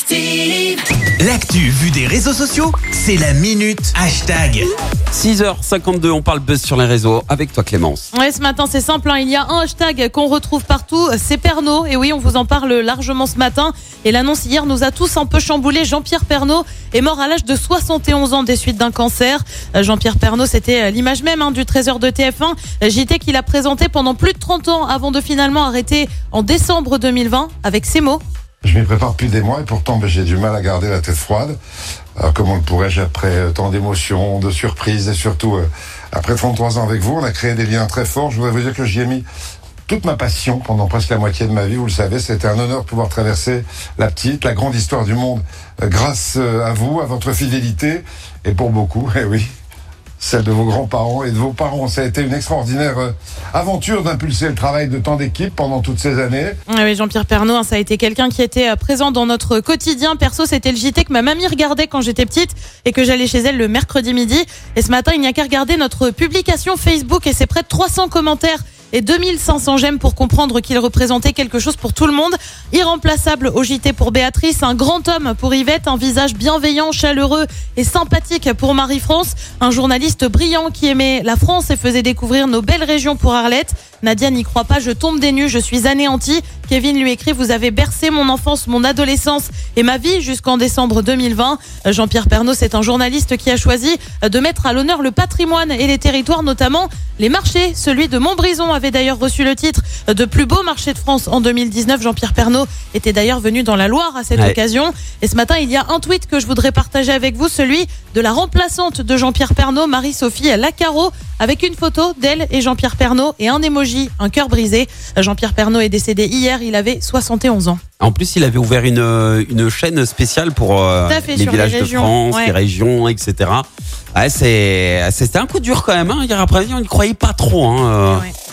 Active. L'actu vue des réseaux sociaux, c'est la minute hashtag. 6h52, on parle buzz sur les réseaux avec toi Clémence. Ouais, ce matin, c'est simple. hein. Il y a un hashtag qu'on retrouve partout, c'est Pernaud. Et oui, on vous en parle largement ce matin. Et l'annonce hier nous a tous un peu chamboulé. Jean-Pierre Pernaud est mort à l'âge de 71 ans des suites d'un cancer. Euh, Jean-Pierre Pernaud, c'était euh, l'image même hein, du trésor de TF1. Euh, JT qu'il a présenté pendant plus de 30 ans avant de finalement arrêter en décembre 2020 avec ces mots. Je m'y prépare depuis des mois et pourtant ben, j'ai du mal à garder la tête froide. Alors comment le pourrais-je après euh, tant d'émotions, de surprises et surtout euh, après 33 ans avec vous, on a créé des liens très forts. Je voudrais vous dire que j'y ai mis toute ma passion pendant presque la moitié de ma vie, vous le savez. C'était un honneur de pouvoir traverser la petite, la grande histoire du monde euh, grâce à vous, à votre fidélité et pour beaucoup, eh oui, celle de vos grands-parents et de vos parents. Ça a été une extraordinaire euh, aventure d'impulser le travail de tant d'équipes pendant toutes ces années. Ah oui, Jean-Pierre Pernaud, hein, ça a été quelqu'un qui était euh, présent dans notre quotidien. Perso, c'était le JT que ma mamie regardait quand j'étais petite et que j'allais chez elle le mercredi midi. Et ce matin, il n'y a qu'à regarder notre publication Facebook et c'est près de 300 commentaires et 2500 j'aime pour comprendre qu'il représentait quelque chose pour tout le monde. Irremplaçable au JT pour Béatrice, un grand homme pour Yvette, un visage bienveillant, chaleureux et sympathique pour Marie-France, un journaliste brillant qui aimait la France et faisait découvrir nos belles régions pour Arlette. Nadia n'y croit pas, je tombe des nues, je suis anéantie. Kevin lui écrit, vous avez bercé mon enfance, mon adolescence et ma vie jusqu'en décembre 2020. Euh, Jean-Pierre Pernaud, c'est un journaliste qui a choisi de mettre à l'honneur le patrimoine et les territoires, notamment les marchés. Celui de Montbrison avait d'ailleurs reçu le titre de plus beau marché de France en 2019. Jean-Pierre Pernaud était d'ailleurs venu dans la Loire à cette Ouais. occasion. Et ce matin, il y a un tweet que je voudrais partager avec vous, celui de la remplaçante de Jean-Pierre Pernaud, Marie-Sophie Lacaro, avec une photo d'elle et Jean-Pierre Pernaud et un emoji, un cœur brisé. Jean-Pierre Pernaud est décédé hier, il avait 71 ans. En plus, il avait ouvert une, une chaîne spéciale pour euh, les villages de France, ouais. les régions, etc. Ouais, c'est, c'était un coup dur quand même. Hein. Hier après-midi, on n'y croyait pas trop. Hein, euh. Ouais.